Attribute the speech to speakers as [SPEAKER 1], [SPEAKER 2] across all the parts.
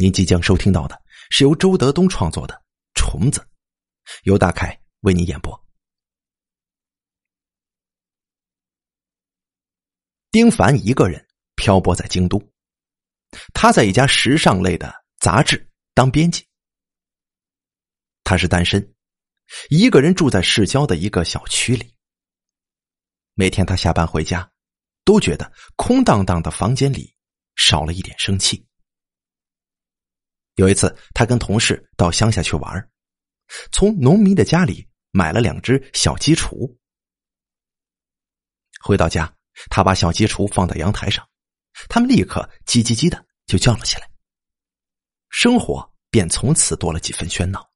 [SPEAKER 1] 您即将收听到的是由周德东创作的《虫子》，由大凯为您演播。丁凡一个人漂泊在京都，他在一家时尚类的杂志当编辑。他是单身，一个人住在市郊的一个小区里。每天他下班回家，都觉得空荡荡的房间里少了一点生气。有一次，他跟同事到乡下去玩，从农民的家里买了两只小鸡雏。回到家，他把小鸡雏放在阳台上，他们立刻叽叽叽的就叫了起来。生活便从此多了几分喧闹。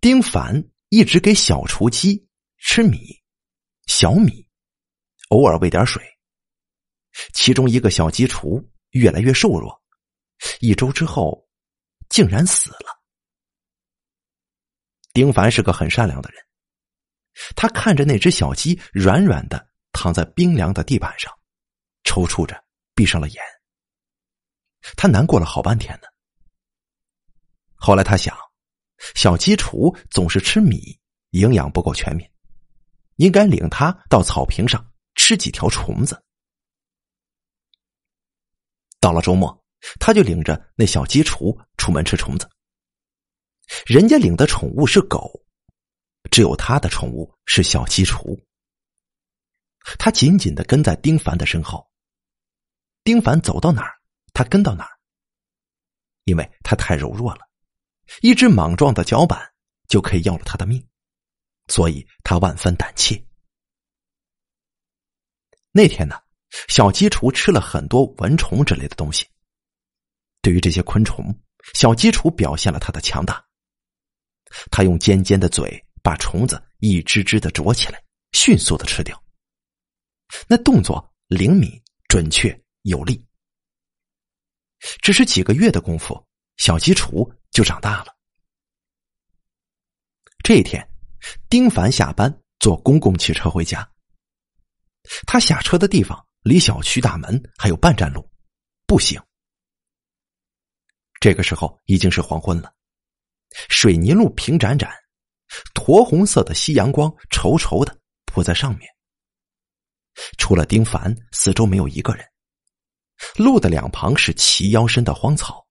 [SPEAKER 1] 丁凡一直给小雏鸡吃米、小米，偶尔喂点水。其中一个小鸡雏越来越瘦弱。一周之后，竟然死了。丁凡是个很善良的人，他看着那只小鸡软软的躺在冰凉的地板上，抽搐着闭上了眼。他难过了好半天呢。后来他想，小鸡雏总是吃米，营养不够全面，应该领它到草坪上吃几条虫子。到了周末。他就领着那小鸡雏出门吃虫子。人家领的宠物是狗，只有他的宠物是小鸡雏。他紧紧的跟在丁凡的身后。丁凡走到哪儿，他跟到哪儿。因为他太柔弱了，一只莽撞的脚板就可以要了他的命，所以他万分胆怯。那天呢，小鸡雏吃了很多蚊虫之类的东西。对于这些昆虫，小鸡雏表现了它的强大。它用尖尖的嘴把虫子一只只的啄起来，迅速的吃掉。那动作灵敏、准确、有力。只是几个月的功夫，小鸡雏就长大了。这一天，丁凡下班坐公共汽车回家。他下车的地方离小区大门还有半站路，步行。这个时候已经是黄昏了，水泥路平展展，驼红色的夕阳光稠稠的铺在上面。除了丁凡，四周没有一个人。路的两旁是齐腰深的荒草。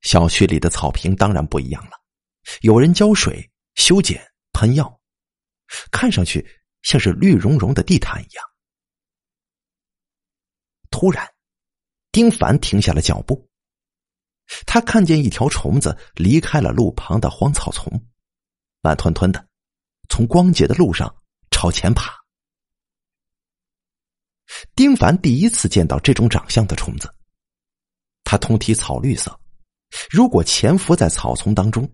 [SPEAKER 1] 小区里的草坪当然不一样了，有人浇水、修剪、喷药，看上去像是绿茸茸的地毯一样。突然，丁凡停下了脚步。他看见一条虫子离开了路旁的荒草丛，慢吞吞的从光洁的路上朝前爬。丁凡第一次见到这种长相的虫子，它通体草绿色，如果潜伏在草丛当中，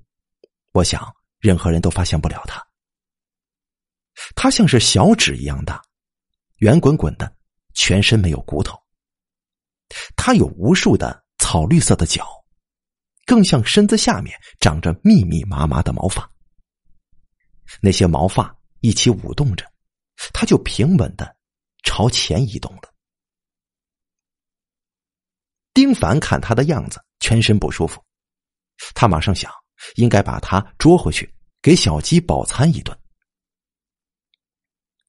[SPEAKER 1] 我想任何人都发现不了它。它像是小指一样大，圆滚滚的，全身没有骨头。它有无数的草绿色的脚。更像身子下面长着密密麻麻的毛发，那些毛发一起舞动着，它就平稳的朝前移动了。丁凡看他的样子，全身不舒服，他马上想，应该把它捉回去，给小鸡饱餐一顿。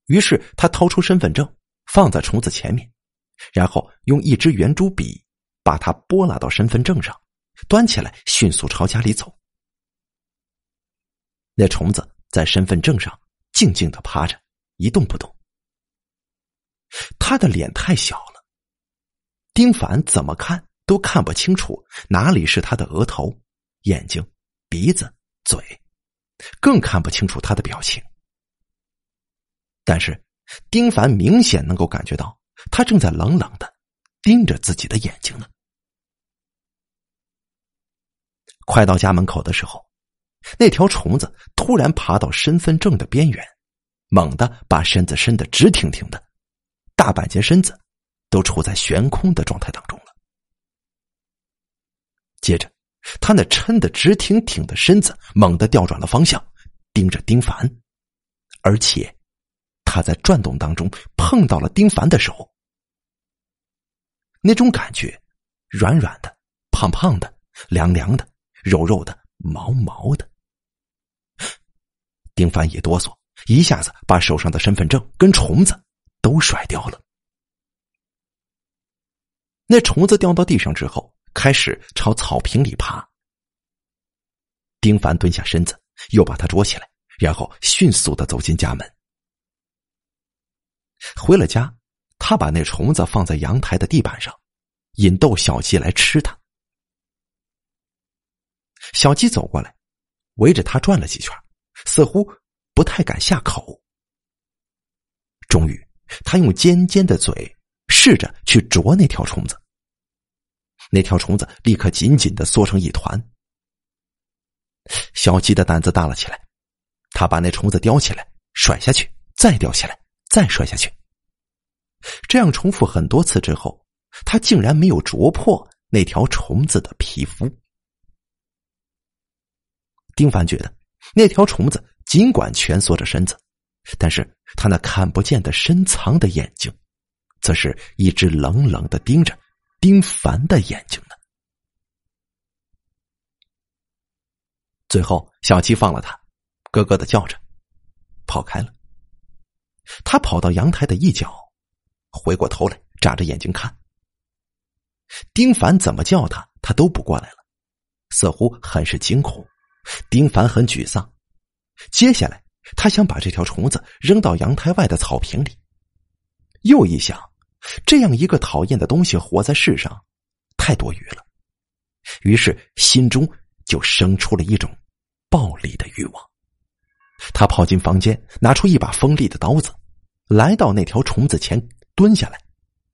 [SPEAKER 1] 于是他掏出身份证，放在虫子前面，然后用一支圆珠笔把它拨拉到身份证上。端起来，迅速朝家里走。那虫子在身份证上静静的趴着，一动不动。他的脸太小了，丁凡怎么看都看不清楚哪里是他的额头、眼睛、鼻子、嘴，更看不清楚他的表情。但是，丁凡明显能够感觉到，他正在冷冷的盯着自己的眼睛呢。快到家门口的时候，那条虫子突然爬到身份证的边缘，猛地把身子伸得直挺挺的，大半截身子都处在悬空的状态当中了。接着，他那抻得直挺挺的身子猛地调转了方向，盯着丁凡，而且他在转动当中碰到了丁凡的手，那种感觉软软的、胖胖的、凉凉的、肉肉的、毛毛的。丁凡一哆嗦，一下子把手上的身份证跟虫子都甩掉了。那虫子掉到地上之后，开始朝草坪里爬。丁凡蹲下身子，又把它捉起来，然后迅速的走进家门。回了家，他把那虫子放在阳台的地板上，引逗小鸡来吃它。小鸡走过来，围着他转了几圈，似乎不太敢下口。终于，他用尖尖的嘴试着去啄那条虫子，那条虫子立刻紧紧的缩成一团。小鸡的胆子大了起来，他把那虫子叼起来，甩下去，再叼起来，再甩下去。这样重复很多次之后，他竟然没有啄破那条虫子的皮肤。丁凡觉得，那条虫子尽管蜷缩着身子，但是他那看不见的深藏的眼睛，则是一直冷冷的盯着丁凡的眼睛呢。最后，小七放了他，咯咯的叫着，跑开了。他跑到阳台的一角，回过头来，眨着眼睛看。丁凡怎么叫他，他都不过来了，似乎很是惊恐。丁凡很沮丧。接下来，他想把这条虫子扔到阳台外的草坪里。又一想，这样一个讨厌的东西活在世上，太多余了。于是心中。就生出了一种暴力的欲望。他跑进房间，拿出一把锋利的刀子，来到那条虫子前，蹲下来，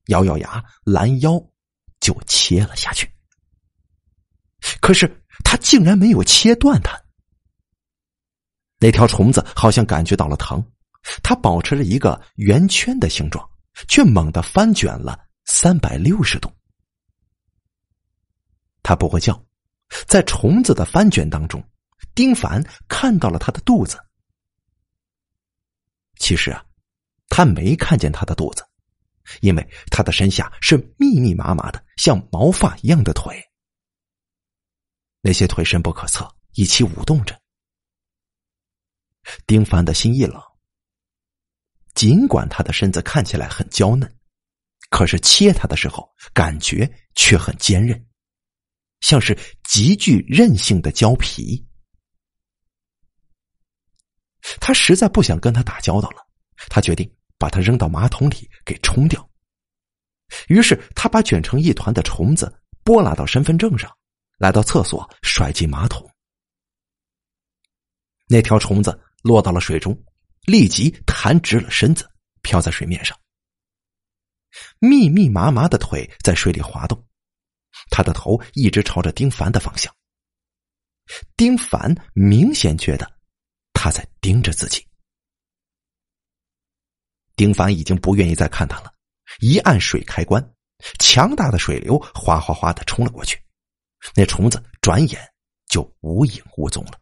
[SPEAKER 1] 咬咬牙，拦腰就切了下去。可是他竟然没有切断它。那条虫子好像感觉到了疼，它保持着一个圆圈的形状，却猛地翻卷了三百六十度。它不会叫。在虫子的翻卷当中，丁凡看到了他的肚子。其实啊，他没看见他的肚子，因为他的身下是密密麻麻的像毛发一样的腿。那些腿深不可测，一起舞动着。丁凡的心一冷。尽管他的身子看起来很娇嫩，可是切他的时候，感觉却很坚韧。像是极具韧性的胶皮，他实在不想跟他打交道了。他决定把他扔到马桶里给冲掉。于是他把卷成一团的虫子拨拉到身份证上，来到厕所甩进马桶。那条虫子落到了水中，立即弹直了身子，漂在水面上。密密麻麻的腿在水里滑动。他的头一直朝着丁凡的方向。丁凡明显觉得他在盯着自己。丁凡已经不愿意再看他了，一按水开关，强大的水流哗哗哗的冲了过去，那虫子转眼就无影无踪了。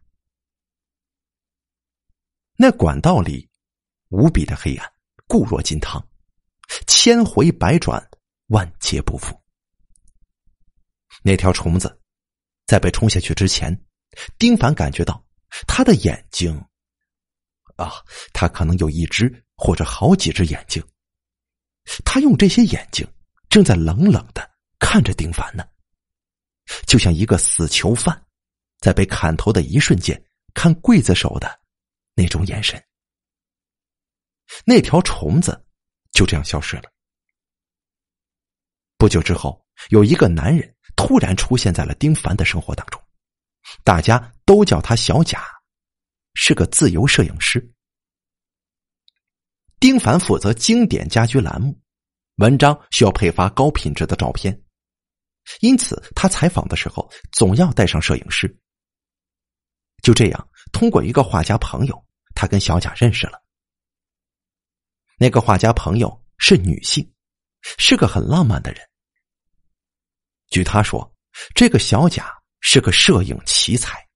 [SPEAKER 1] 那管道里无比的黑暗，固若金汤，千回百转，万劫不复。那条虫子在被冲下去之前，丁凡感觉到他的眼睛啊，他可能有一只或者好几只眼睛。他用这些眼睛正在冷冷的看着丁凡呢，就像一个死囚犯在被砍头的一瞬间看刽子手的那种眼神。那条虫子就这样消失了。不久之后，有一个男人。突然出现在了丁凡的生活当中，大家都叫他小贾，是个自由摄影师。丁凡负责经典家居栏目，文章需要配发高品质的照片，因此他采访的时候总要带上摄影师。就这样，通过一个画家朋友，他跟小贾认识了。那个画家朋友是女性，是个很浪漫的人。据他说，这个小贾是个摄影奇才。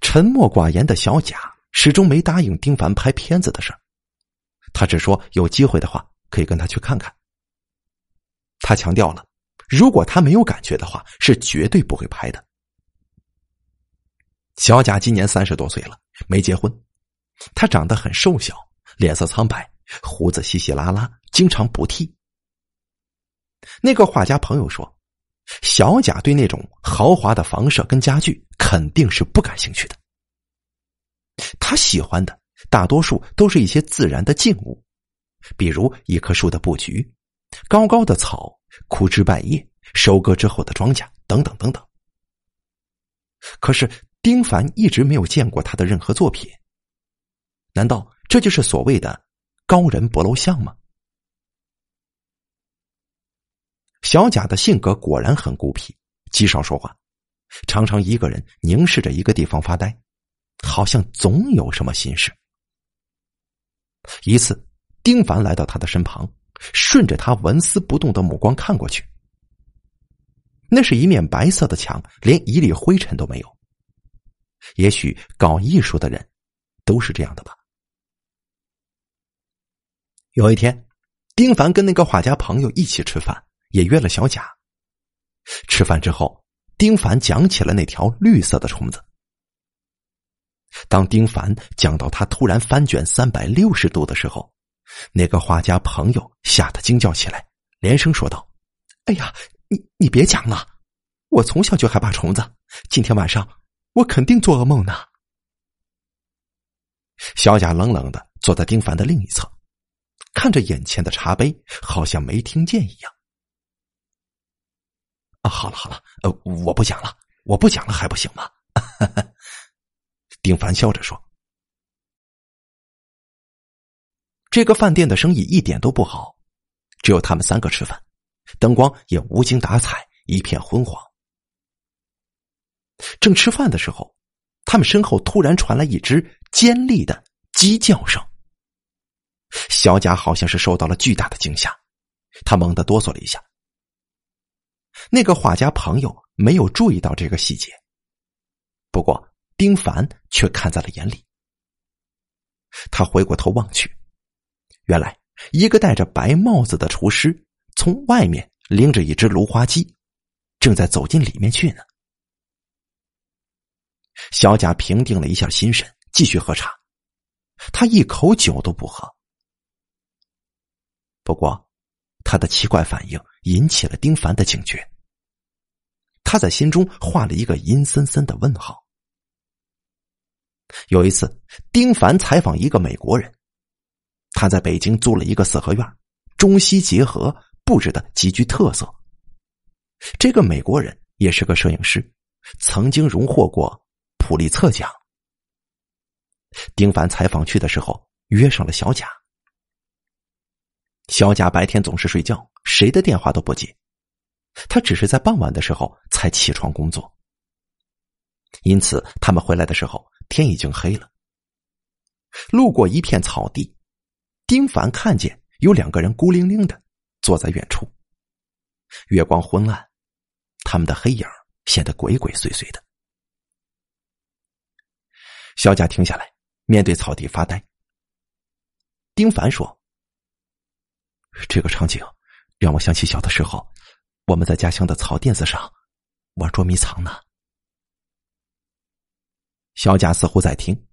[SPEAKER 1] 沉默寡言的小贾始终没答应丁凡拍片子的事他只说有机会的话可以跟他去看看。他强调了，如果他没有感觉的话，是绝对不会拍的。小贾今年三十多岁了，没结婚，他长得很瘦小，脸色苍白，胡子稀稀拉拉，经常不剃。那个画家朋友说，小贾对那种豪华的房舍跟家具肯定是不感兴趣的。他喜欢的大多数都是一些自然的静物，比如一棵树的布局、高高的草、枯枝败叶、收割之后的庄稼等等等等。可是丁凡一直没有见过他的任何作品，难道这就是所谓的高人不露相吗？小贾的性格果然很孤僻，极少说话，常常一个人凝视着一个地方发呆。好像总有什么心事。一次，丁凡来到他的身旁，顺着他纹丝不动的目光看过去，那是一面白色的墙，连一粒灰尘都没有。也许搞艺术的人都是这样的吧。有一天，丁凡跟那个画家朋友一起吃饭，也约了小贾。吃饭之后，丁凡讲起了那条绿色的虫子。当丁凡讲到他突然翻卷三百六十度的时候，那个画家朋友吓得惊叫起来，连声说道：“哎呀，你你别讲了，我从小就害怕虫子，今天晚上我肯定做噩梦呢。”小贾冷冷的坐在丁凡的另一侧，看着眼前的茶杯，好像没听见一样。啊，好了好了，呃，我不讲了，我不讲了还不行吗？丁凡笑着说：“这个饭店的生意一点都不好，只有他们三个吃饭，灯光也无精打采，一片昏黄。正吃饭的时候，他们身后突然传来一只尖利的鸡叫声。小贾好像是受到了巨大的惊吓，他猛地哆嗦了一下。那个画家朋友没有注意到这个细节，不过。”丁凡却看在了眼里，他回过头望去，原来一个戴着白帽子的厨师从外面拎着一只芦花鸡，正在走进里面去呢。小贾平定了一下心神，继续喝茶，他一口酒都不喝。不过，他的奇怪反应引起了丁凡的警觉，他在心中画了一个阴森森的问号。有一次，丁凡采访一个美国人，他在北京租了一个四合院，中西结合，布置的极具特色。这个美国人也是个摄影师，曾经荣获过普利策奖。丁凡采访去的时候，约上了小贾。小贾白天总是睡觉，谁的电话都不接，他只是在傍晚的时候才起床工作。因此，他们回来的时候。天已经黑了，路过一片草地，丁凡看见有两个人孤零零的坐在远处。月光昏暗，他们的黑影显得鬼鬼祟祟的。小贾停下来，面对草地发呆。丁凡说：“这个场景让我想起小的时候，我们在家乡的草垫子上玩捉迷藏呢。”小贾似乎在听，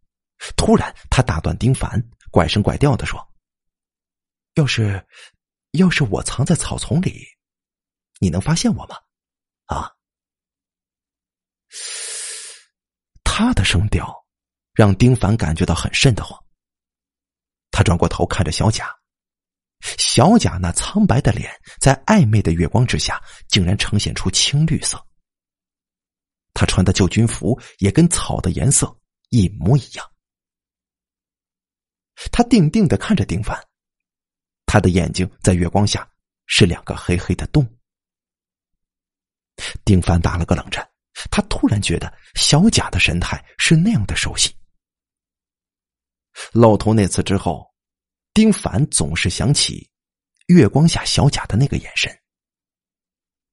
[SPEAKER 1] 突然他打断丁凡，怪声怪调的说：“要是，要是我藏在草丛里，你能发现我吗？”啊！他的声调让丁凡感觉到很瘆得慌。他转过头看着小贾，小贾那苍白的脸在暧昧的月光之下，竟然呈现出青绿色。他穿的旧军服也跟草的颜色一模一样。他定定的看着丁凡，他的眼睛在月光下是两个黑黑的洞。丁凡打了个冷战，他突然觉得小贾的神态是那样的熟悉。露头那次之后，丁凡总是想起月光下小贾的那个眼神。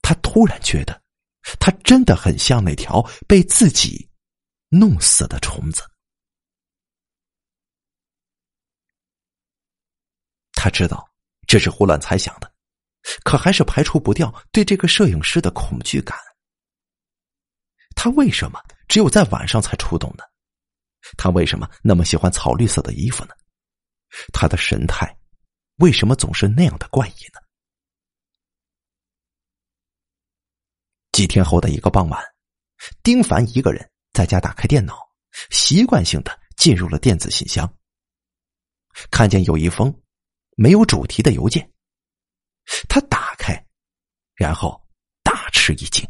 [SPEAKER 1] 他突然觉得。他真的很像那条被自己弄死的虫子。他知道这是胡乱猜想的，可还是排除不掉对这个摄影师的恐惧感。他为什么只有在晚上才出动呢？他为什么那么喜欢草绿色的衣服呢？他的神态为什么总是那样的怪异呢？几天后的一个傍晚，丁凡一个人在家打开电脑，习惯性的进入了电子信箱，看见有一封没有主题的邮件。他打开，然后大吃一惊，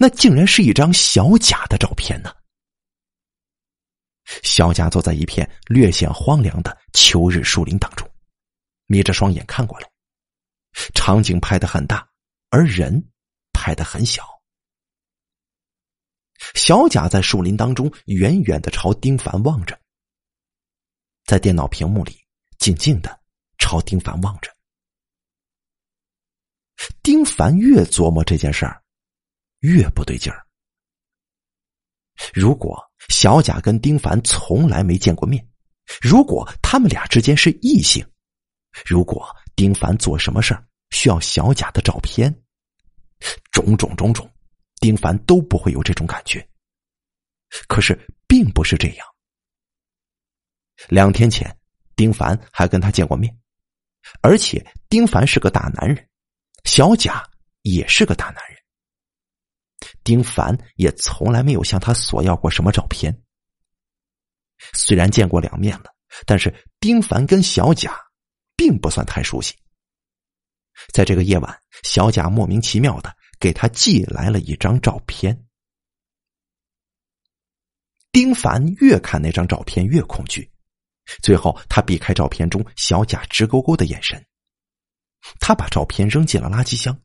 [SPEAKER 1] 那竟然是一张小贾的照片呢。小贾坐在一片略显荒凉的秋日树林当中，眯着双眼看过来，场景拍的很大，而人拍的很小。小贾在树林当中远远的朝丁凡望着，在电脑屏幕里静静的朝丁凡望着。丁凡越琢磨这件事儿，越不对劲儿。如果小贾跟丁凡从来没见过面，如果他们俩之间是异性，如果丁凡做什么事儿需要小贾的照片，种种种种，丁凡都不会有这种感觉。可是并不是这样。两天前，丁凡还跟他见过面，而且丁凡是个大男人。小贾也是个大男人，丁凡也从来没有向他索要过什么照片。虽然见过两面了，但是丁凡跟小贾并不算太熟悉。在这个夜晚，小贾莫名其妙的给他寄来了一张照片。丁凡越看那张照片越恐惧，最后他避开照片中小贾直勾勾的眼神。他把照片扔进了垃圾箱，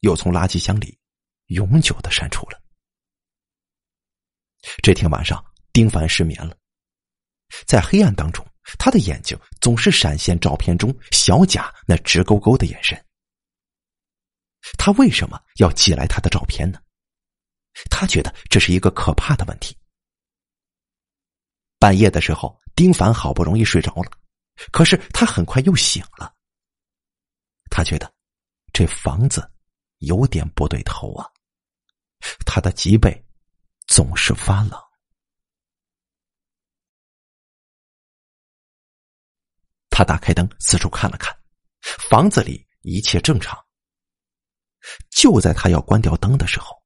[SPEAKER 1] 又从垃圾箱里永久的删除了。这天晚上，丁凡失眠了，在黑暗当中，他的眼睛总是闪现照片中小贾那直勾勾的眼神。他为什么要寄来他的照片呢？他觉得这是一个可怕的问题。半夜的时候，丁凡好不容易睡着了，可是他很快又醒了。他觉得这房子有点不对头啊，他的脊背总是发冷。他打开灯，四处看了看，房子里一切正常。就在他要关掉灯的时候，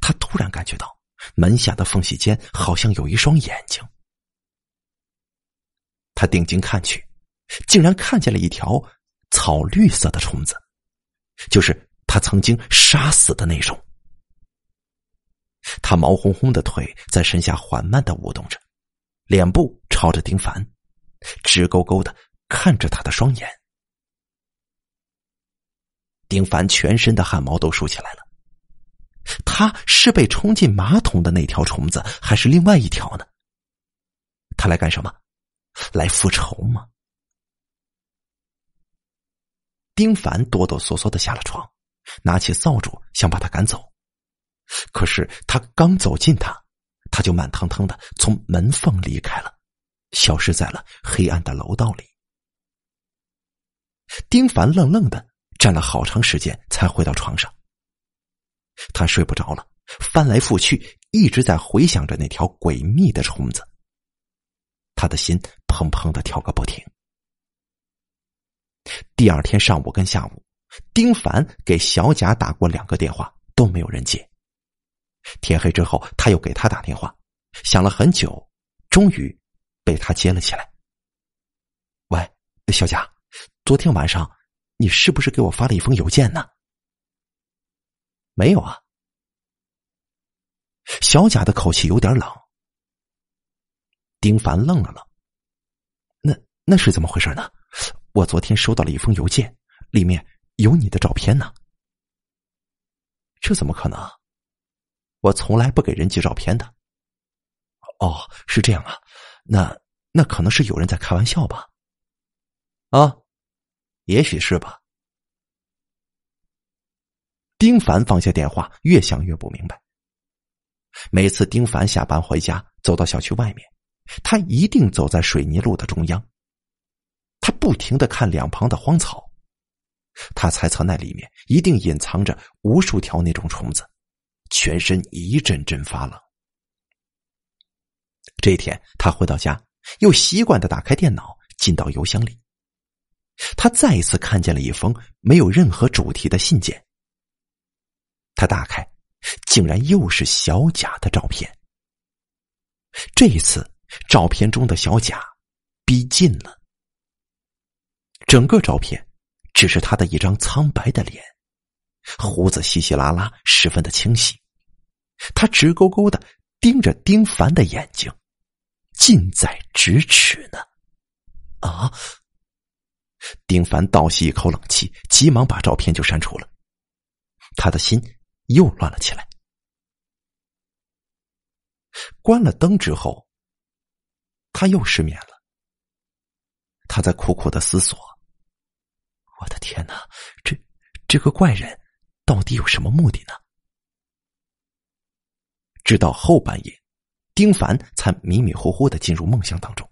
[SPEAKER 1] 他突然感觉到门下的缝隙间好像有一双眼睛。他定睛看去，竟然看见了一条。草绿色的虫子，就是他曾经杀死的那种。他毛烘烘的腿在身下缓慢的舞动着，脸部朝着丁凡，直勾勾的看着他的双眼。丁凡全身的汗毛都竖起来了。他是被冲进马桶的那条虫子，还是另外一条呢？他来干什么？来复仇吗？丁凡哆哆嗦嗦的下了床，拿起扫帚想把他赶走，可是他刚走近他，他就慢腾腾的从门缝离开了，消失在了黑暗的楼道里。丁凡愣愣的站了好长时间，才回到床上。他睡不着了，翻来覆去一直在回想着那条诡秘的虫子，他的心砰砰的跳个不停。第二天上午跟下午，丁凡给小贾打过两个电话，都没有人接。天黑之后，他又给他打电话，想了很久，终于被他接了起来。喂，小贾，昨天晚上你是不是给我发了一封邮件呢？没有啊。小贾的口气有点冷。丁凡愣了愣，那那是怎么回事呢？我昨天收到了一封邮件，里面有你的照片呢。这怎么可能？我从来不给人寄照片的。哦，是这样啊，那那可能是有人在开玩笑吧？啊，也许是吧。丁凡放下电话，越想越不明白。每次丁凡下班回家，走到小区外面，他一定走在水泥路的中央。他不停的看两旁的荒草，他猜测那里面一定隐藏着无数条那种虫子，全身一阵阵发冷。这一天，他回到家，又习惯的打开电脑，进到邮箱里。他再一次看见了一封没有任何主题的信件。他打开，竟然又是小贾的照片。这一次，照片中的小贾逼近了。整个照片只是他的一张苍白的脸，胡子稀稀拉拉，十分的清晰。他直勾勾的盯着丁凡的眼睛，近在咫尺呢。啊！丁凡倒吸一口冷气，急忙把照片就删除了。他的心又乱了起来。关了灯之后，他又失眠了。他在苦苦的思索：“我的天哪，这这个怪人到底有什么目的呢？”直到后半夜，丁凡才迷迷糊糊的进入梦乡当中。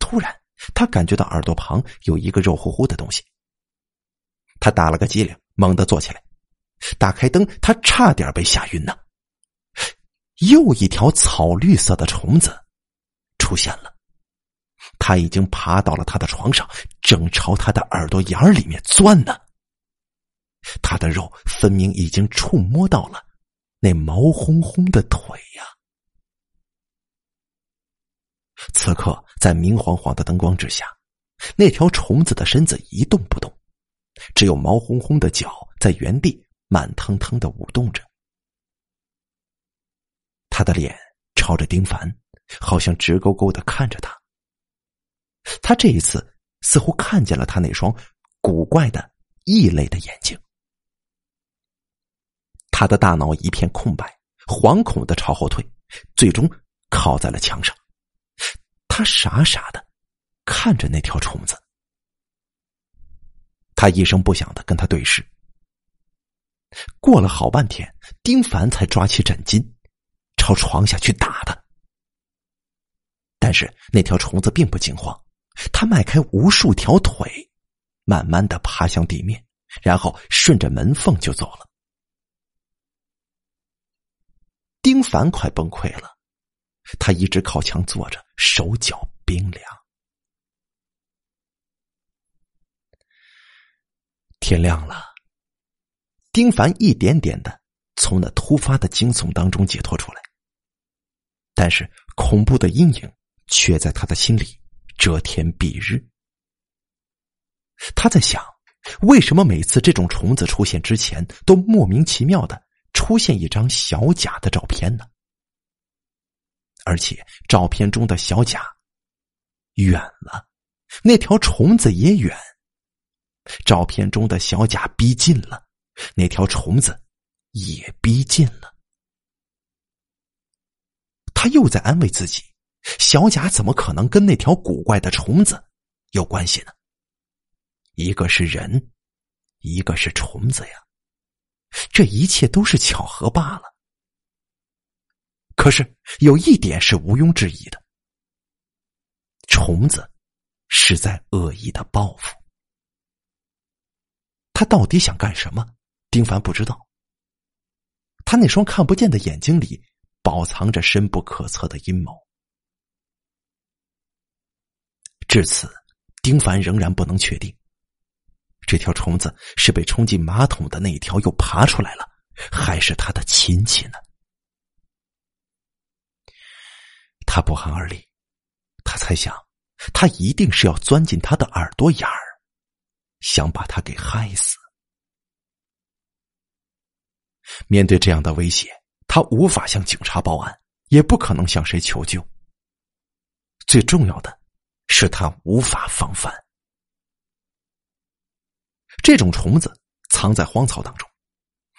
[SPEAKER 1] 突然。他感觉到耳朵旁有一个肉乎乎的东西，他打了个激灵，猛地坐起来，打开灯，他差点被吓晕呢。又一条草绿色的虫子出现了，他已经爬到了他的床上，正朝他的耳朵眼儿里面钻呢。他的肉分明已经触摸到了那毛烘烘的腿呀。此刻，在明晃晃的灯光之下，那条虫子的身子一动不动，只有毛烘烘的脚在原地慢腾腾的舞动着。他的脸朝着丁凡，好像直勾勾的看着他。他这一次似乎看见了他那双古怪的异类的眼睛。他的大脑一片空白，惶恐的朝后退，最终靠在了墙上。他傻傻的看着那条虫子，他一声不响的跟他对视。过了好半天，丁凡才抓起枕巾，朝床下去打他。但是那条虫子并不惊慌，它迈开无数条腿，慢慢的爬向地面，然后顺着门缝就走了。丁凡快崩溃了。他一直靠墙坐着，手脚冰凉。天亮了，丁凡一点点的从那突发的惊悚当中解脱出来，但是恐怖的阴影却在他的心里遮天蔽日。他在想，为什么每次这种虫子出现之前，都莫名其妙的出现一张小贾的照片呢？而且照片中的小贾远了，那条虫子也远。照片中的小贾逼近了，那条虫子也逼近了。他又在安慰自己：小贾怎么可能跟那条古怪的虫子有关系呢？一个是人，一个是虫子呀，这一切都是巧合罢了。可是有一点是毋庸置疑的：虫子是在恶意的报复。他到底想干什么？丁凡不知道。他那双看不见的眼睛里饱藏着深不可测的阴谋。至此，丁凡仍然不能确定，这条虫子是被冲进马桶的那一条又爬出来了，还是他的亲戚呢？他不寒而栗，他猜想，他一定是要钻进他的耳朵眼儿，想把他给害死。面对这样的威胁，他无法向警察报案，也不可能向谁求救。最重要的是，他无法防范。这种虫子藏在荒草当中，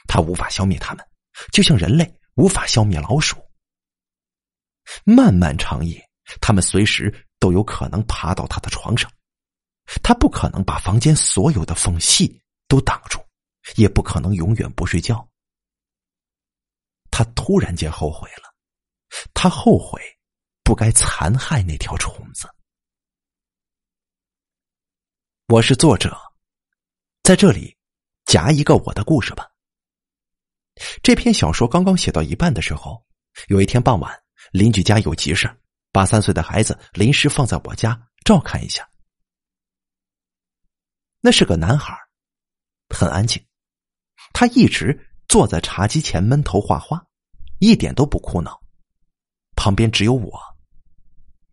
[SPEAKER 1] 他无法消灭它们，就像人类无法消灭老鼠。漫漫长夜，他们随时都有可能爬到他的床上。他不可能把房间所有的缝隙都挡住，也不可能永远不睡觉。他突然间后悔了，他后悔不该残害那条虫子。我是作者，在这里夹一个我的故事吧。这篇小说刚刚写到一半的时候，有一天傍晚，邻居家有急事把三岁的孩子临时放在我家照看一下。那是个男孩，很安静，他一直坐在茶几前闷头画画，一点都不哭闹。旁边只有我，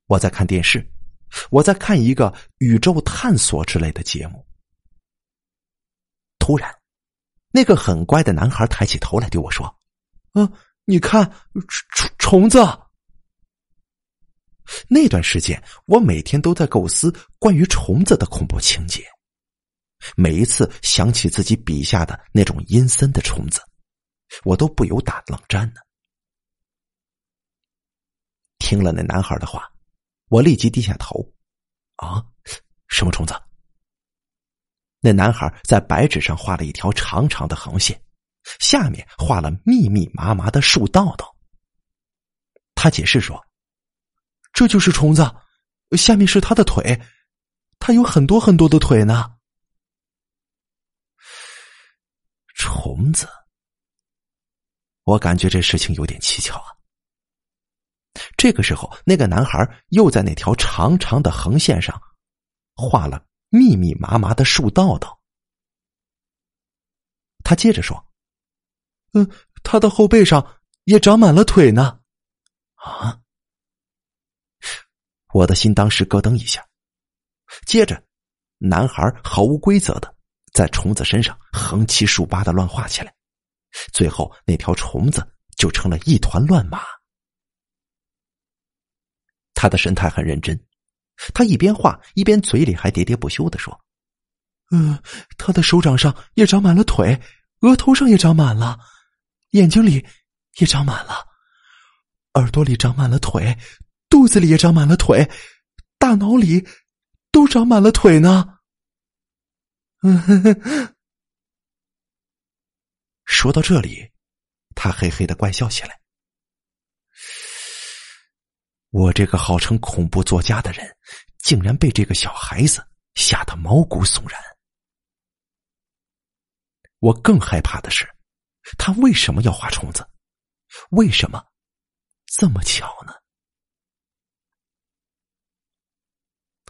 [SPEAKER 1] 我在看电视，我在看一个宇宙探索之类的节目。突然，那个很乖的男孩抬起头来对我说：“嗯，你看，虫虫子。”那段时间，我每天都在构思关于虫子的恐怖情节。每一次想起自己笔下的那种阴森的虫子，我都不由打冷战呢。听了那男孩的话，我立即低下头。啊，什么虫子？那男孩在白纸上画了一条长长的横线，下面画了密密麻麻的树道道。他解释说：“这就是虫子，下面是他的腿，他有很多很多的腿呢。”虫子，我感觉这事情有点蹊跷啊。这个时候，那个男孩又在那条长长的横线上画了。密密麻麻的树道道。他接着说：“嗯，他的后背上也长满了腿呢。”啊！我的心当时咯噔一下。接着，男孩毫无规则的在虫子身上横七竖八的乱画起来，最后那条虫子就成了一团乱麻。他的神态很认真。他一边画一边嘴里还喋喋不休的说：“嗯，他的手掌上也长满了腿，额头上也长满了，眼睛里也长满了，耳朵里长满了腿，肚子里也长满了腿，大脑里都长满了腿呢。”嗯，说到这里，他嘿嘿的怪笑起来。我这个号称恐怖作家的人，竟然被这个小孩子吓得毛骨悚然。我更害怕的是，他为什么要画虫子？为什么这么巧呢？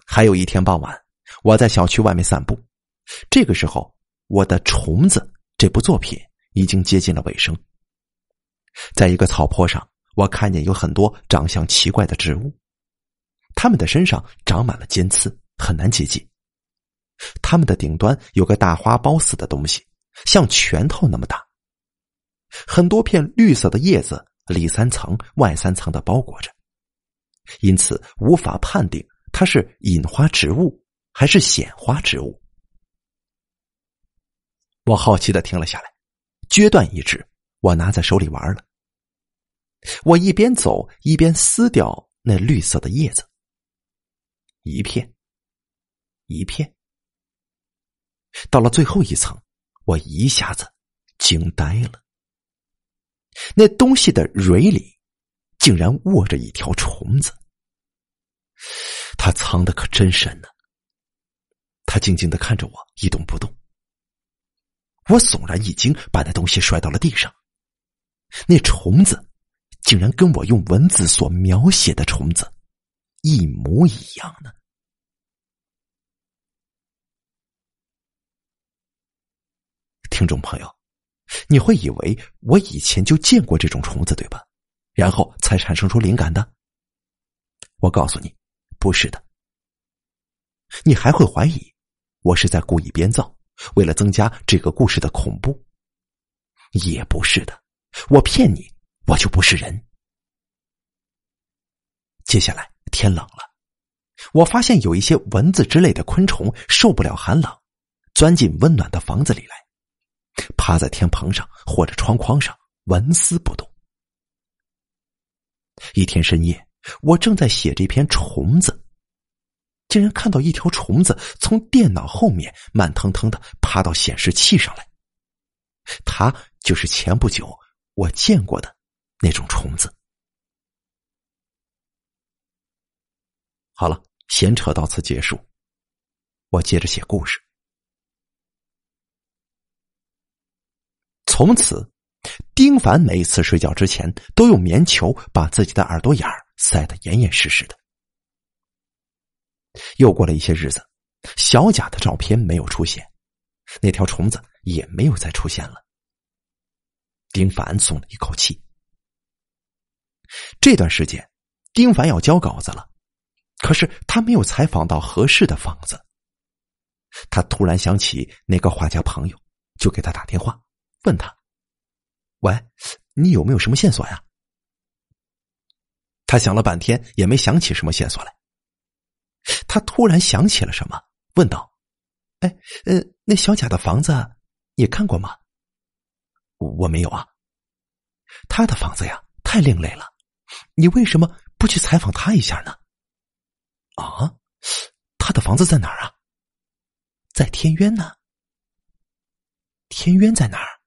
[SPEAKER 1] 还有一天傍晚，我在小区外面散步，这个时候，我的《虫子》这部作品已经接近了尾声，在一个草坡上。我看见有很多长相奇怪的植物，它们的身上长满了尖刺，很难接近。它们的顶端有个大花苞似的东西，像拳头那么大。很多片绿色的叶子里三层外三层的包裹着，因此无法判定它是隐花植物还是显花植物。我好奇的停了下来，决断一指，我拿在手里玩了。我一边走一边撕掉那绿色的叶子，一片，一片，到了最后一层，我一下子惊呆了。那东西的蕊里竟然卧着一条虫子，它藏的可真深呢。他静静的看着我，一动不动。我悚然一惊，把那东西摔到了地上。那虫子。竟然跟我用文字所描写的虫子一模一样呢！听众朋友，你会以为我以前就见过这种虫子，对吧？然后才产生出灵感的？我告诉你，不是的。你还会怀疑我是在故意编造，为了增加这个故事的恐怖？也不是的，我骗你。我就不是人。接下来天冷了，我发现有一些蚊子之类的昆虫受不了寒冷，钻进温暖的房子里来，趴在天棚上或者窗框上纹丝不动。一天深夜，我正在写这篇虫子，竟然看到一条虫子从电脑后面慢腾腾的爬到显示器上来。它就是前不久我见过的。那种虫子。好了，闲扯到此结束，我接着写故事。从此，丁凡每一次睡觉之前都用棉球把自己的耳朵眼儿塞得严严实实的。又过了一些日子，小贾的照片没有出现，那条虫子也没有再出现了。丁凡松了一口气。这段时间，丁凡要交稿子了，可是他没有采访到合适的房子。他突然想起那个画家朋友，就给他打电话，问他：“喂，你有没有什么线索呀？”他想了半天，也没想起什么线索来。他突然想起了什么，问道：“哎，呃，那小贾的房子你看过吗？”“我没有啊。”“他的房子呀，太另类了，你为什么不去采访他一下呢？”“啊，他的房子在哪儿啊？”在天渊呢。天渊在哪儿？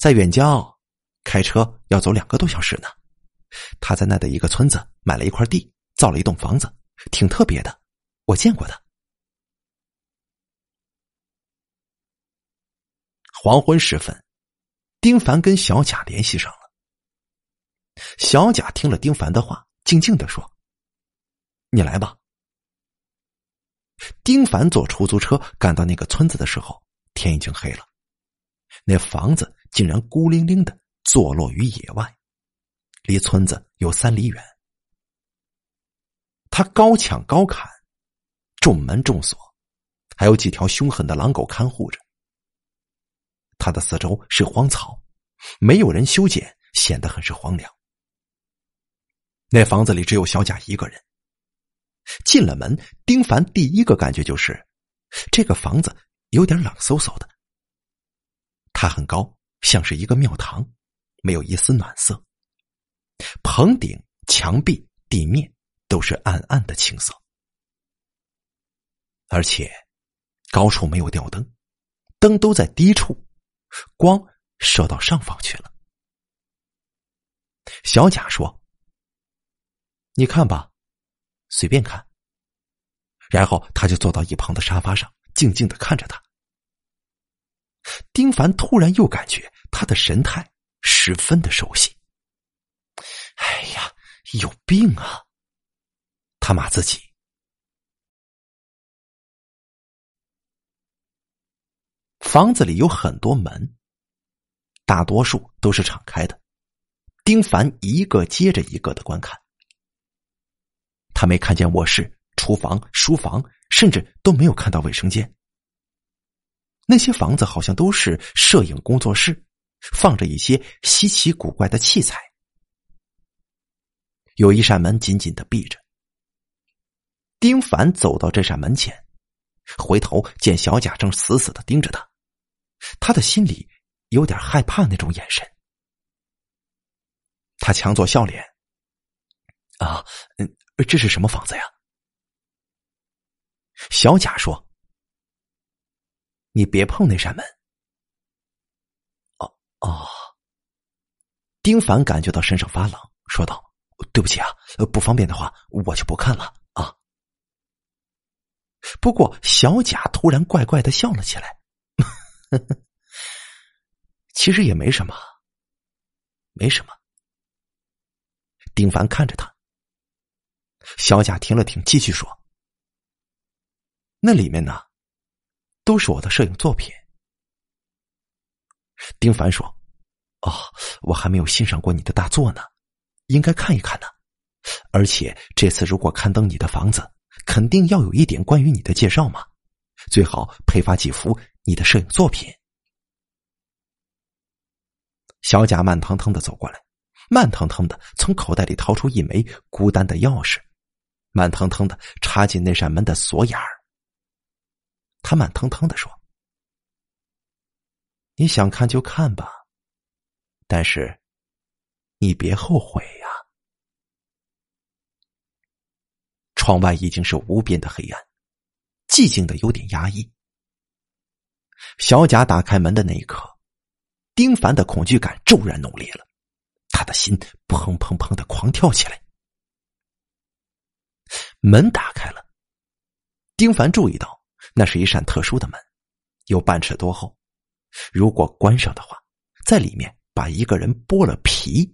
[SPEAKER 1] 在远郊，开车要走两个多小时呢。他在那的一个村子买了一块地，造了一栋房子，挺特别的，我见过的。黄昏时分，丁凡跟小贾联系上了。小贾听了丁凡的话，静静的说：“你来吧。”丁凡坐出租车赶到那个村子的时候，天已经黑了。那房子竟然孤零零的坐落于野外，离村子有三里远。他高墙高坎，重门重锁，还有几条凶狠的狼狗看护着。他的四周是荒草，没有人修剪，显得很是荒凉。那房子里只有小贾一个人。进了门，丁凡第一个感觉就是，这个房子有点冷飕飕的。它很高，像是一个庙堂，没有一丝暖色。棚顶、墙壁、地面都是暗暗的青色，而且高处没有吊灯，灯都在低处，光射到上方去了。小贾说：“你看吧。”随便看，然后他就坐到一旁的沙发上，静静的看着他。丁凡突然又感觉他的神态十分的熟悉。哎呀，有病啊！他骂自己。房子里有很多门，大多数都是敞开的。丁凡一个接着一个的观看。他没看见卧室、厨房、书房，甚至都没有看到卫生间。那些房子好像都是摄影工作室，放着一些稀奇古怪的器材。有一扇门紧紧的闭着。丁凡走到这扇门前，回头见小贾正死死的盯着他，他的心里有点害怕那种眼神。他强作笑脸：“啊，嗯。”这是什么房子呀？小贾说：“你别碰那扇门。”哦哦。丁凡感觉到身上发冷，说道：“对不起啊，不方便的话，我就不看了啊。”不过小贾突然怪怪的笑了起来，其实也没什么，没什么。丁凡看着他。小贾停了停，继续说：“那里面呢，都是我的摄影作品。”丁凡说：“哦，我还没有欣赏过你的大作呢，应该看一看呢。而且这次如果刊登你的房子，肯定要有一点关于你的介绍嘛，最好配发几幅你的摄影作品。”小贾慢腾腾的走过来，慢腾腾的从口袋里掏出一枚孤单的钥匙。慢腾腾的插进那扇门的锁眼儿。他慢腾腾的说：“你想看就看吧，但是你别后悔呀。”窗外已经是无边的黑暗，寂静的有点压抑。小贾打开门的那一刻，丁凡的恐惧感骤然浓烈了，他的心砰砰砰的狂跳起来。门打开了，丁凡注意到那是一扇特殊的门，有半尺多厚，如果关上的话，在里面把一个人剥了皮，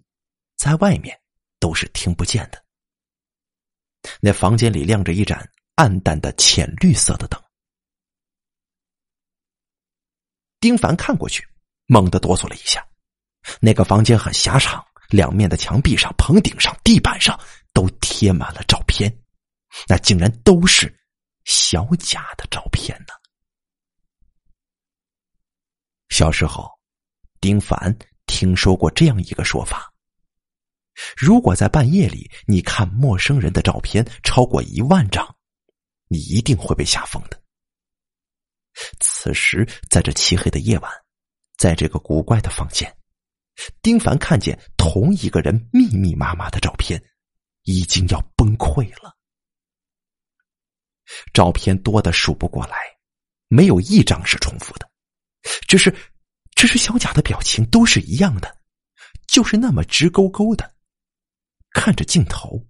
[SPEAKER 1] 在外面都是听不见的。那房间里亮着一盏暗淡的浅绿色的灯。丁凡看过去，猛地哆嗦了一下。那个房间很狭长，两面的墙壁上、棚顶上、地板上都贴满了照片，那竟然都是小贾的照片呢。小时候，丁凡听说过这样一个说法：如果在半夜里你看陌生人的照片超过一万张，你一定会被吓疯的。此时，在这漆黑的夜晚，在这个古怪的房间。丁凡看见同一个人密密麻麻的照片，已经要崩溃了。照片多的数不过来，没有一张是重复的，只是，只是小贾的表情都是一样的，就是那么直勾勾的看着镜头。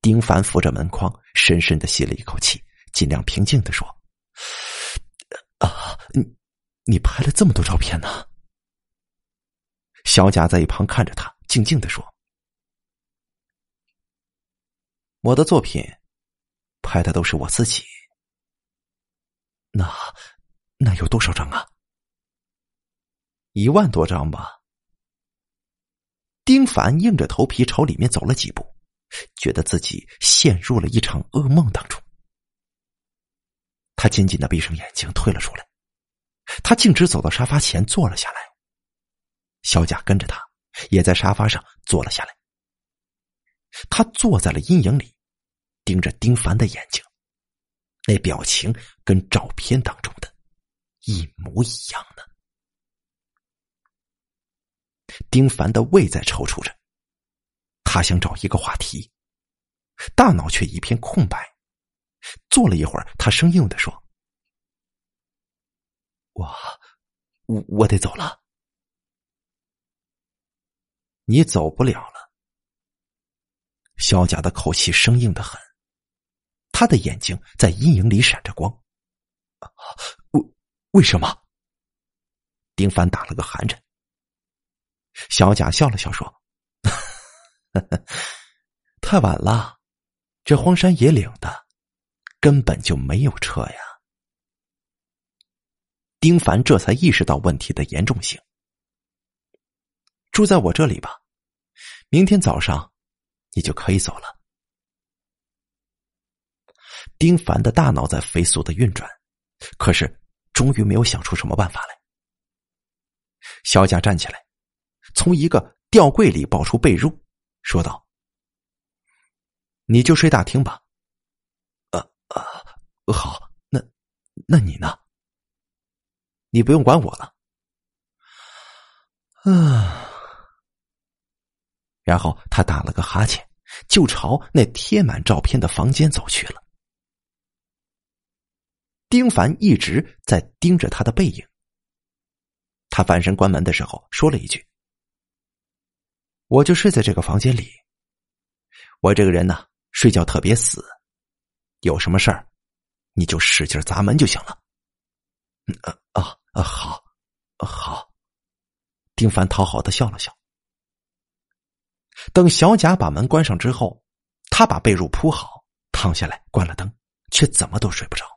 [SPEAKER 1] 丁凡扶着门框，深深的吸了一口气，尽量平静的说：“啊，你。”你拍了这么多照片呢？小贾在一旁看着他，静静的说：“我的作品拍的都是我自己。那那有多少张啊？一万多张吧。”丁凡硬着头皮朝里面走了几步，觉得自己陷入了一场噩梦当中。他紧紧的闭上眼睛，退了出来。他径直走到沙发前坐了下来，小贾跟着他，也在沙发上坐了下来。他坐在了阴影里，盯着丁凡的眼睛，那表情跟照片当中的一模一样呢。丁凡的胃在抽搐着，他想找一个话题，大脑却一片空白。坐了一会儿，他生硬的说。我，我我得走了。你走不了了。小贾的口气生硬的很，他的眼睛在阴影里闪着光。为为什么？丁凡打了个寒颤。小贾笑了笑说：“ 太晚了，这荒山野岭的，根本就没有车呀。”丁凡这才意识到问题的严重性。住在我这里吧，明天早上你就可以走了。丁凡的大脑在飞速的运转，可是终于没有想出什么办法来。小贾站起来，从一个吊柜里抱出被褥，说道：“你就睡大厅吧。”“呃呃，好，那那你呢？”你不用管我了，啊！然后他打了个哈欠，就朝那贴满照片的房间走去了。丁凡一直在盯着他的背影。他翻身关门的时候说了一句：“我就睡在这个房间里。我这个人呢，睡觉特别死，有什么事儿，你就使劲砸门就行了。”啊啊！啊，好，好。丁凡讨好的笑了笑。等小贾把门关上之后，他把被褥铺好，躺下来，关了灯，却怎么都睡不着。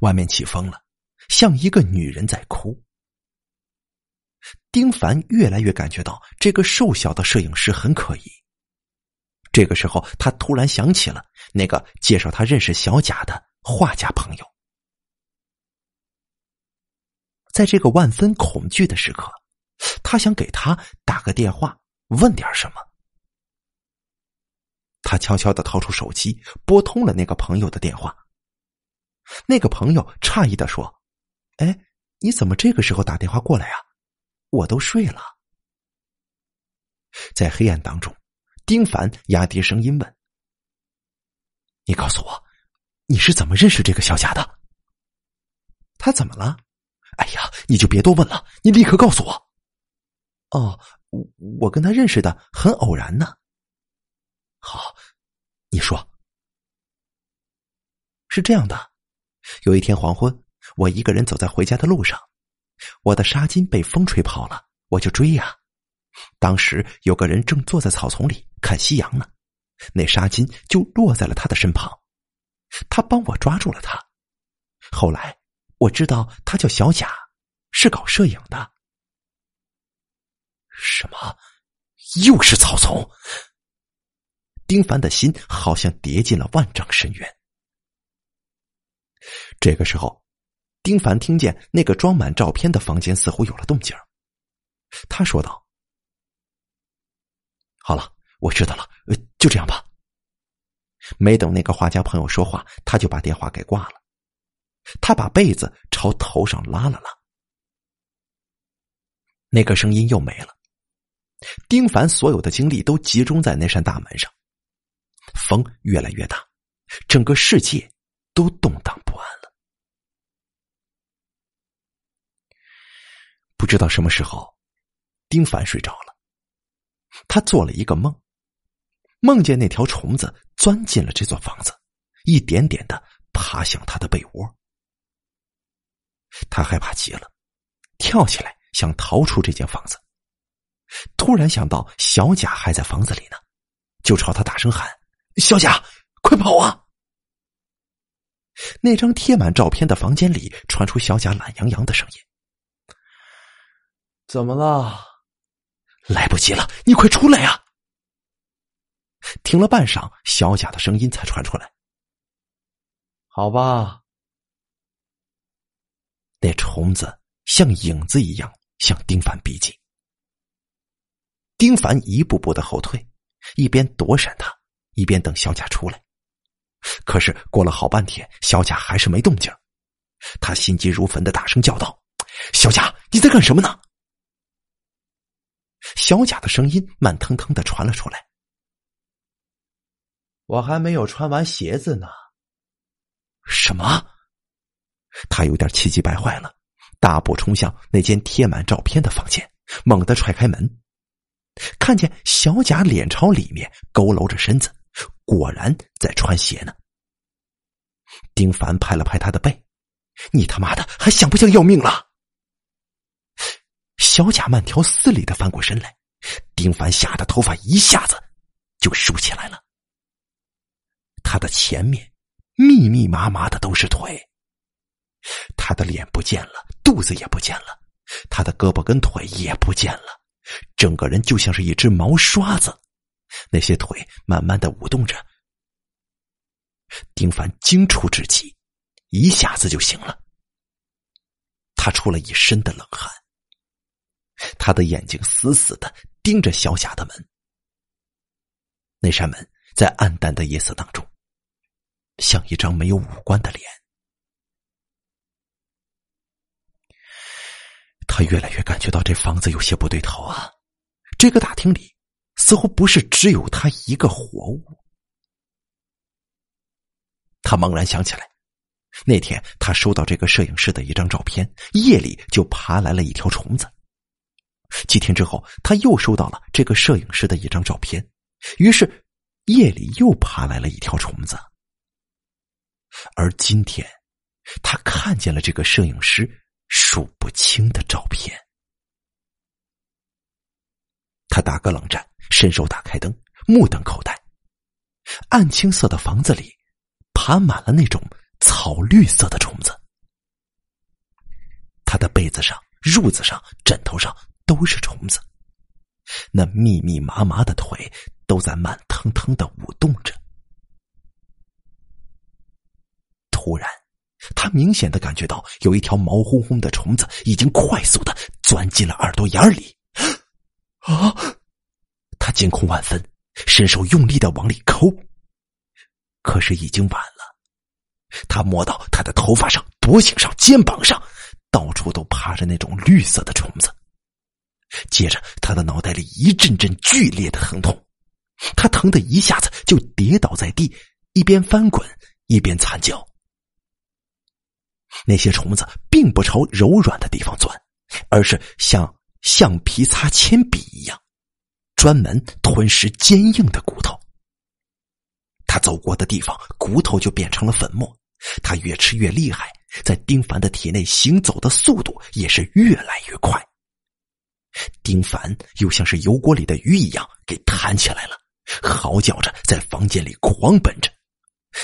[SPEAKER 1] 外面起风了，像一个女人在哭。丁凡越来越感觉到这个瘦小的摄影师很可疑。这个时候，他突然想起了那个介绍他认识小贾的画家朋友。在这个万分恐惧的时刻，他想给他打个电话，问点什么。他悄悄的掏出手机，拨通了那个朋友的电话。那个朋友诧异的说：“哎，你怎么这个时候打电话过来啊？我都睡了。”在黑暗当中，丁凡压低声音问：“你告诉我，你是怎么认识这个小贾的？他怎么了？”哎呀，你就别多问了，你立刻告诉我。哦，我跟他认识的很偶然呢。好，你说，是这样的，有一天黄昏，我一个人走在回家的路上，我的纱巾被风吹跑了，我就追呀。当时有个人正坐在草丛里看夕阳呢，那纱巾就落在了他的身旁，他帮我抓住了他。后来我知道他叫小贾，是搞摄影的。什么？又是草丛？丁凡的心好像跌进了万丈深渊。这个时候，丁凡听见那个装满照片的房间似乎有了动静他说道：“好了，我知道了，就这样吧。”没等那个画家朋友说话，他就把电话给挂了。他把被子朝头上拉了拉，那个声音又没了。丁凡所有的精力都集中在那扇大门上，风越来越大，整个世界都动荡不安了。不知道什么时候，丁凡睡着了，他做了一个梦，梦见那条虫子钻进了这座房子，一点点的爬向他的被窝。他害怕极了，跳起来想逃出这间房子。突然想到小贾还在房子里呢，就朝他大声喊：“小贾，快跑啊！”那张贴满照片的房间里传出小贾懒洋洋的声音：“
[SPEAKER 2] 怎么了？
[SPEAKER 1] 来不及了，你快出来呀！”停了半晌，小贾的声音才传出来：“
[SPEAKER 2] 好吧。”
[SPEAKER 1] 那虫子像影子一样向丁凡逼近。丁凡一步步的后退，一边躲闪他，一边等小贾出来。可是过了好半天，小贾还是没动静。他心急如焚的大声叫道：“小贾，你在干什么呢？”小贾的声音慢腾腾的传了出来：“
[SPEAKER 2] 我还没有穿完鞋子呢。”
[SPEAKER 1] 什么？他有点气急败坏了，大步冲向那间贴满照片的房间，猛地踹开门。看见小贾脸朝里面佝偻着身子，果然在穿鞋呢。丁凡拍了拍他的背：“你他妈的还想不想要命了？”小贾慢条斯理的翻过身来，丁凡吓得头发一下子就竖起来了。他的前面密密麻麻的都是腿，他的脸不见了，肚子也不见了，他的胳膊跟腿也不见了。整个人就像是一只毛刷子，那些腿慢慢的舞动着。丁凡惊出之极，一下子就醒了。他出了一身的冷汗，他的眼睛死死的盯着小贾的门。那扇门在暗淡的夜色当中，像一张没有五官的脸。他越来越感觉到这房子有些不对头啊！这个大厅里似乎不是只有他一个活物。他猛然想起来，那天他收到这个摄影师的一张照片，夜里就爬来了一条虫子。几天之后，他又收到了这个摄影师的一张照片，于是夜里又爬来了一条虫子。而今天，他看见了这个摄影师。数不清的照片，他打个冷战，伸手打开灯，目瞪口呆。暗青色的房子里，爬满了那种草绿色的虫子。他的被子上、褥子上、枕头上都是虫子，那密密麻麻的腿都在慢腾腾的舞动着。突然。他明显的感觉到有一条毛烘烘的虫子已经快速的钻进了耳朵眼里，啊！他惊恐万分，伸手用力的往里抠，可是已经晚了。他摸到他的头发上、脖颈上、肩膀上，到处都趴着那种绿色的虫子。接着，他的脑袋里一阵阵剧烈的疼痛，他疼得一下子就跌倒在地，一边翻滚一边惨叫。那些虫子并不朝柔软的地方钻，而是像橡皮擦铅笔一样，专门吞食坚硬的骨头。他走过的地方，骨头就变成了粉末；他越吃越厉害，在丁凡的体内行走的速度也是越来越快。丁凡又像是油锅里的鱼一样给弹起来了，嚎叫着在房间里狂奔着，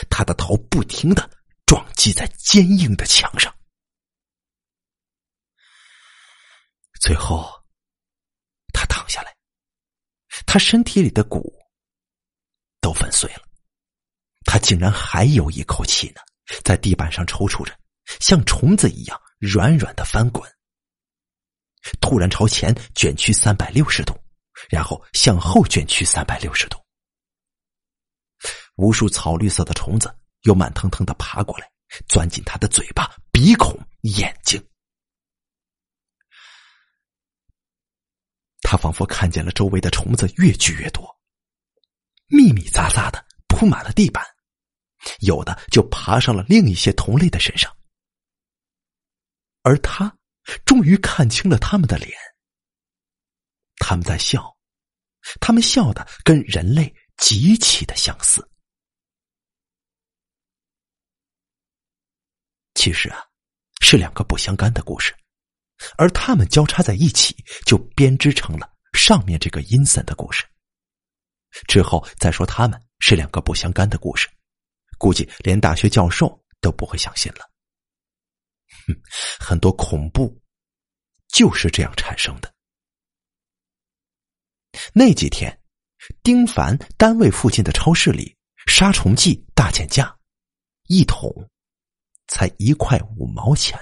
[SPEAKER 1] 他的头不停的撞击在坚硬的墙上，最后他躺下来，他身体里的骨都粉碎了，他竟然还有一口气呢，在地板上抽搐着，像虫子一样软软的翻滚。突然朝前卷曲三百六十度，然后向后卷曲三百六十度。无数草绿色的虫子又慢腾腾的爬过来，钻进他的嘴巴、鼻孔、眼睛。他仿佛看见了周围的虫子越聚越多，密密匝匝的铺满了地板，有的就爬上了另一些同类的身上，而他。终于看清了他们的脸，他们在笑，他们笑的跟人类极其的相似。其实啊，是两个不相干的故事，而他们交叉在一起，就编织成了上面这个阴森的故事。之后再说他们是两个不相干的故事，估计连大学教授都不会相信了。很多恐怖就是这样产生的。那几天，丁凡单位附近的超市里，杀虫剂大减价，一桶才一块五毛钱。